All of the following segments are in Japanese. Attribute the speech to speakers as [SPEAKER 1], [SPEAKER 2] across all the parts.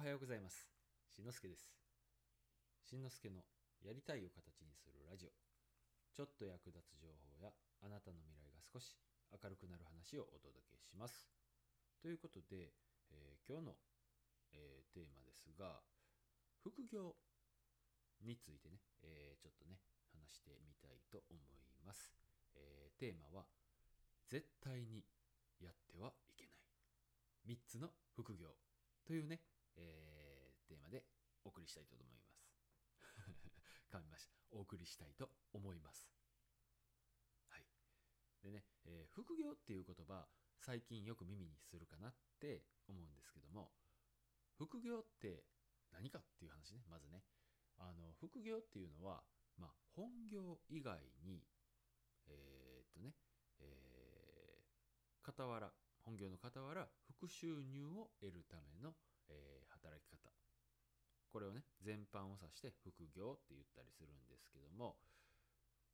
[SPEAKER 1] おはようございます。しんのすけです。しんのすけのやりたいを形にするラジオ。ちょっと役立つ情報やあなたの未来が少し明るくなる話をお届けします。ということで、えー今日の、えーテーマですが、副業についてね、えーちょっとね、話してみたいと思います。えテーマは、絶対にやってはいけない。3つの副業というね、えーテーマでお送りしたいと思います。噛みました。お送りしたいと思います。はい。でね、えー副業っていう言葉、最近よく耳にするかなって思うんですけども、副業って何かっていう話ね、まずね。あの、副業っていうのは、まあ、本業以外に、えーっとね、えー傍ら、本業の傍ら、副収入を得るた、これをね、全般を指して副業って言ったりするんですけども、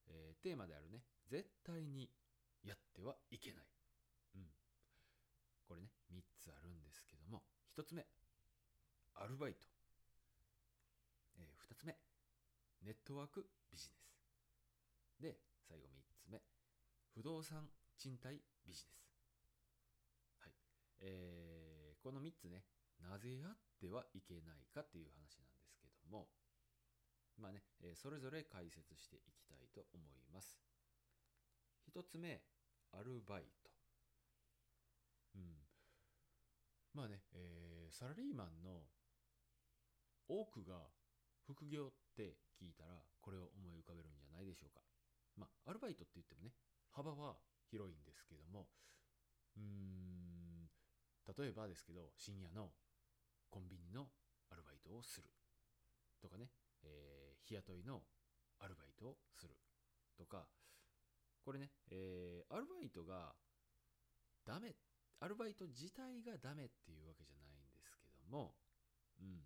[SPEAKER 1] えーテーマであるね、絶対にやってはいけない。うん。これね、3つあるんですけども、1つ目、アルバイト。え2つ目、ネットワークビジネス。で、最後3つ目、不動産賃貸ビジネス。はい。えーこの3つね、なぜやってはいけないかっていう話なんですけども、まあね、それぞれ解説していきたいと思います。1つ目、アルバイト。うん。まあね、えーサラリーマンの多くが副業って聞いたらこれを思い浮かべるんじゃないでしょうか。まあ、アルバイトって言ってもね、幅は広いんですけども、うーん、例えばですけど、深夜のコンビニのアルバイトをするとかね、えー日雇いのアルバイトをするとか、これね、えーアルバイトがダメ、アルバイト自体がダメっていうわけじゃないんですけども、うん。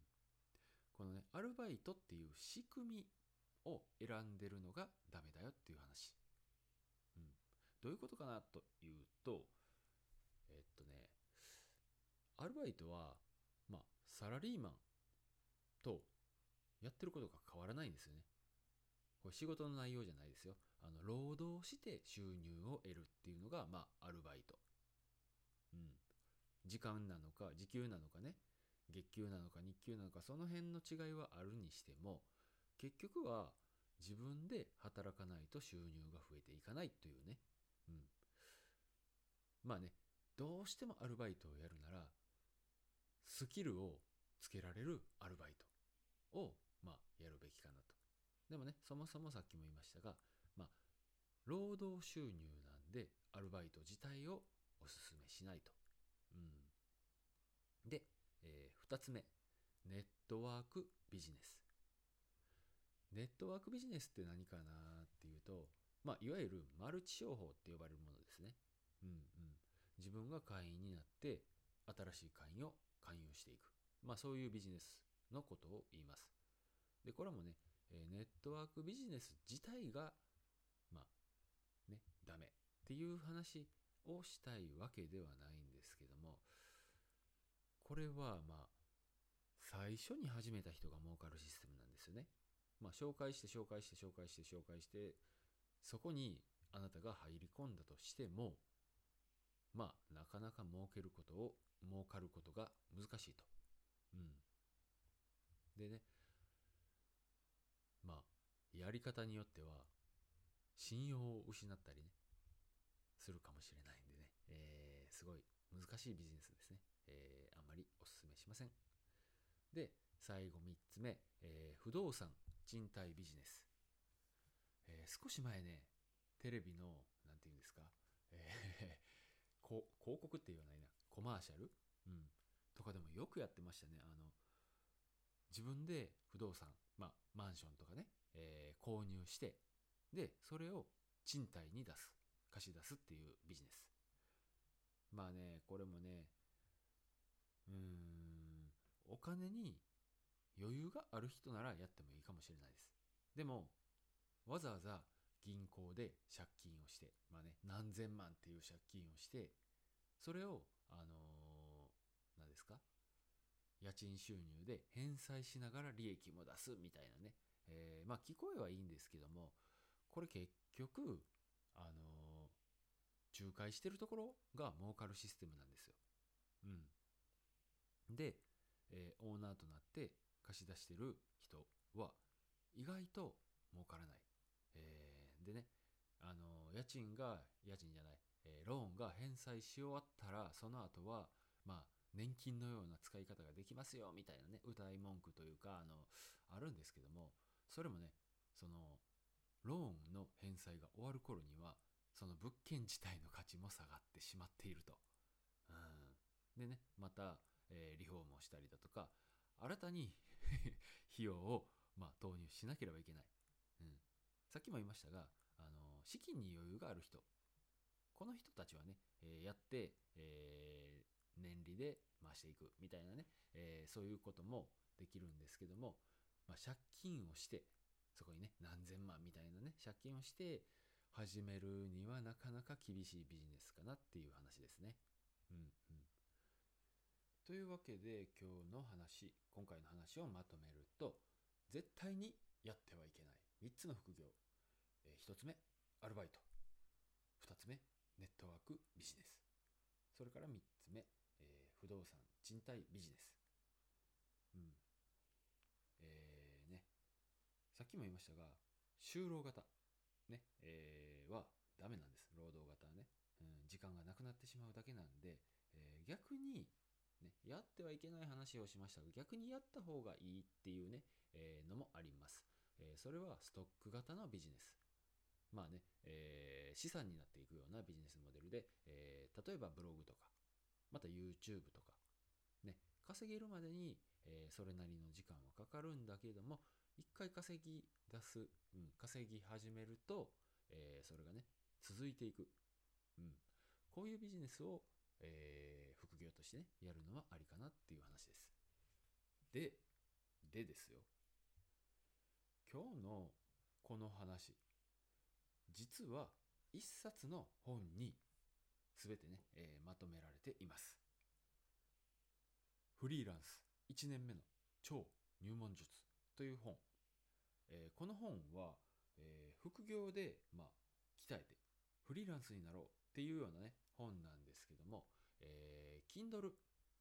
[SPEAKER 1] このね、アルバイトっていう仕組みを選んでるのがダメだよっていう話。うん。どういうことかなというと、えっとね、アルバイトは、サラリーマンとやってることが変わらないんですよね。これ仕事の内容じゃないですよ。あの、労働して収入を得るっていうのが、まあ、アルバイト。うん。時間なのか、時給なのかね、月給なのか日給なのか、その辺の違いはあるにしても、結局は自分で働かないと収入が増えていかないというね。うん。まあね、どうしてもアルバイトをやるなら、スキルをつけられるアルバイトを、まあ、やるべきかなと。でもね、そもそもさっきも言いましたが、まあ、労働収入なんで、アルバイト自体をお勧めしないと。うん。で、えー二つ目、ネットワークビジネス。ネットワークビジネスって何かなっていうと、まあ、いわゆるマルチ商法って呼ばれるものですね。うんうん。自分が会員になって、新しい会員を勧誘していく。まあ、そういうビジネスのことを言います。で、これもね、ネットワークビジネス自体が、まあ、ね、ダメっていう話をしたいわけではないんですけども、これはまあ、最初に始めた人が儲かるシステムなんですよね。まあ、紹介して紹介して紹介して紹介して、そこにあなたが入り込んだとしても、まあ、なかなか儲けることを、儲かることが難しいと。うん。でね、まあ、やり方によっては、信用を失ったりね、するかもしれないんでね、えーすごい難しいビジネスですね。えーあんまりお勧めしません。で、最後3つ目、えー不動産賃貸ビジネス。えー少し前ね、テレビの、なんていうんですか、えー 広告って言わないな、コマーシャル？うん。とかでもよくやってましたね。あの、自分で不動産、まあ、マンションとかね、えー購入して、で、それを賃貸に出す、貸し出すっていうビジネス。まあね、これもね、うん、お金に余裕がある人ならやってもいいかもしれないです。でも、わざわざ銀行で借金をして、まあね、何千万っていう借金をして、それを、あのー何ですか？家賃収入で返済しながら利益も出すみたいなね、えー、まあ聞こえはいいんですけどもこれ結局あのー、仲介してるところが儲かるシステムなんですよ。うん。で、えー、オーナーとなって貸し出してる人は意外と儲からない。えー、でね、あの家賃が家賃じゃない、えー、ローンが返済し終わったらその後はまあ年金のような使い方ができますよみたいなね歌い文句というかあのあるんですけどもそれもねそのローンの返済が終わる頃にはその物件自体の価値も下がってしまっていると。うん、でねまた、えー、リフォームをしたりだとか新たに 費用を、まあ、投入しなければいけない。うん、さっきも言いましたがあの資金に余裕がある人この人たちはね、え、やって、えー、年利で増していくみたいなね、えー、そういうこともできるんですけども、まあ、借金をしてそこにね何千万みたいなね借金をして始めるにはなかなか厳しいビジネスかなっていう話ですね。うんうん、というわけで今日の話今回の話をまとめると絶対にやってはいけない3つの副業、え、1つ目アルバイト。2つ目ネットワークビジネス。それから3つ目えー、不動産賃貸ビジネス。うん。えー、ね。さっきも言いましたが就労型。ね、えー、はダメなんです。労働型はね、うん、時間がなくなってしまうだけなんで、えー、逆にね、やってはいけない話をしましたが逆にやった方がいいっていうね、えー、のもあります、えー、それはストック型のビジネス。まあね、えー、資産になっていくようなビジネスモデルで、えー、例えばブログとかまた YouTube とか、ね、稼げるまでに、えー、それなりの時間はかかるんだけれども、一回稼ぎ出す、うん、稼ぎ始めると、えー、それがね、続いていく。うん。こういうビジネスを、えー、副業としてね、やるのはありかなっていう話です。で、でですよ。今日のこの話、実は一冊の本に全てね、えー、まとめられています。フリーランス1年目の超入門術という本。えー、この本は、えー、副業で、まあ、鍛えてフリーランスになろうっていうようなね、本なんですけども、えー、Kindle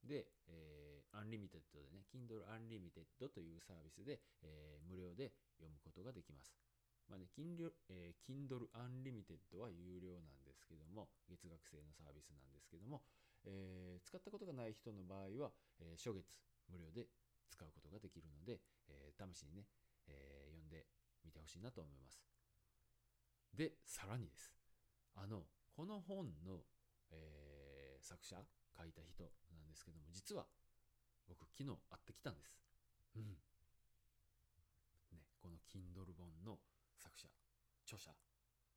[SPEAKER 1] で、えー、アンリミテッドでね、Kindle Unlimited というサービスで、えー、無料で読むことができます。まあね、Kindle,、えー、Kindle Unlimited は有料なんですけども、月額制のサービスなんですけども、えー、使ったことがない人の場合は、えー、初月無料で使うことができるので、えー、試しにね、えー、読んでみてほしいなと思います。で、さらにです。あの、この本の、えー、作者、書いた人なんですけども、実は僕昨日会ってきたんです。うん。ね、この Kindle 本の作者著者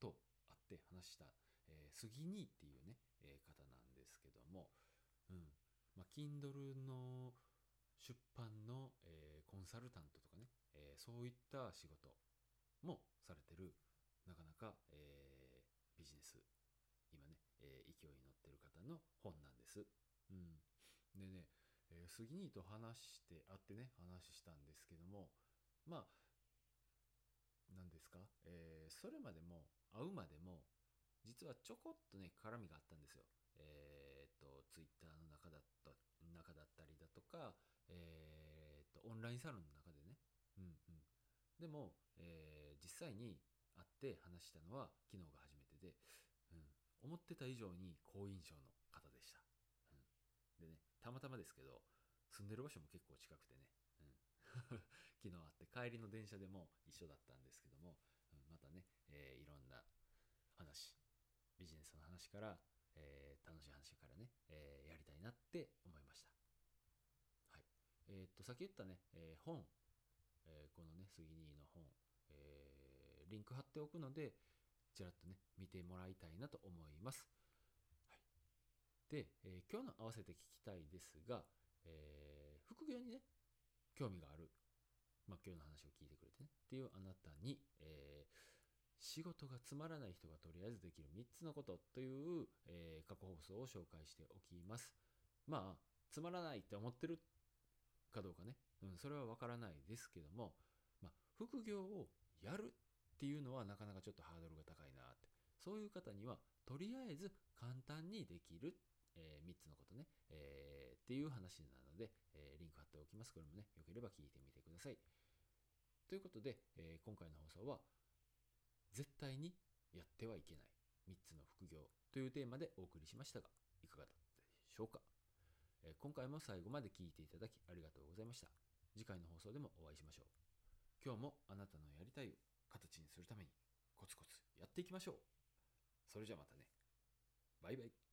[SPEAKER 1] と会って話した、えー、杉兄っていうね、えー、方なんですけども、うんまあ、Kindle の出版の、えー、コンサルタントとかね、えー、そういった仕事もされてるなかなか、えー、ビジネス今ね、えー、勢いに乗ってる方の本なんです。うん、でね、えー、杉兄と話して会ってね話したんですけどもまあ何ですか、えー、それまでも会うまでも実はちょこっとね絡みがあったんですよ。えっ、とツイッターの中だった中だったりだとか、えっ、とオンラインサロンの中でね。うんうん、でも、えー、実際に会って話したのは昨日が初めてで、うん、思ってた以上に好印象の方でした。うん、でねたまたまですけど住んでる場所も結構近くてね、昨日会って帰りの電車でも一緒だったんですけども、うん、またね、えー、いろんな話ビジネスの話から、えー、楽しい話からね、えー、やりたいなって思いました。はい。え、っとさっき言ったね、え本、えこのね杉兄の本、えリンク貼っておくのでちらっとね見てもらいたいなと思います。はい。で、え今日の合わせて聞きたいですが、え副業にね興味がある、まあ、今日の話を聞いてくれてね。っていうあなたに、えー、仕事がつまらない人がとりあえずできる3つのことという、えー、過去放送を紹介しておきます。まあ、つまらないって思ってるかどうかね、うん、それは分からないですけども、まあ、副業をやるっていうのはなかなかちょっとハードルが高いなって。そういう方にはとりあえず簡単にできる、えー、3つのことね、えー、っていう話なので、えー、リンク貼っておきます。これもねよければ聞いてみてください。ということで、え今回の放送は絶対にやってはいけない。3つの副業。というテーマでお送りしましたがいかがだったでしょうか、え今回も最後まで聞いていただきありがとうございました。次回の放送でもお会いしましょう。今日もあなたのやりたいを形にするためにコツコツやっていきましょう。それじゃまたね。バイバイ。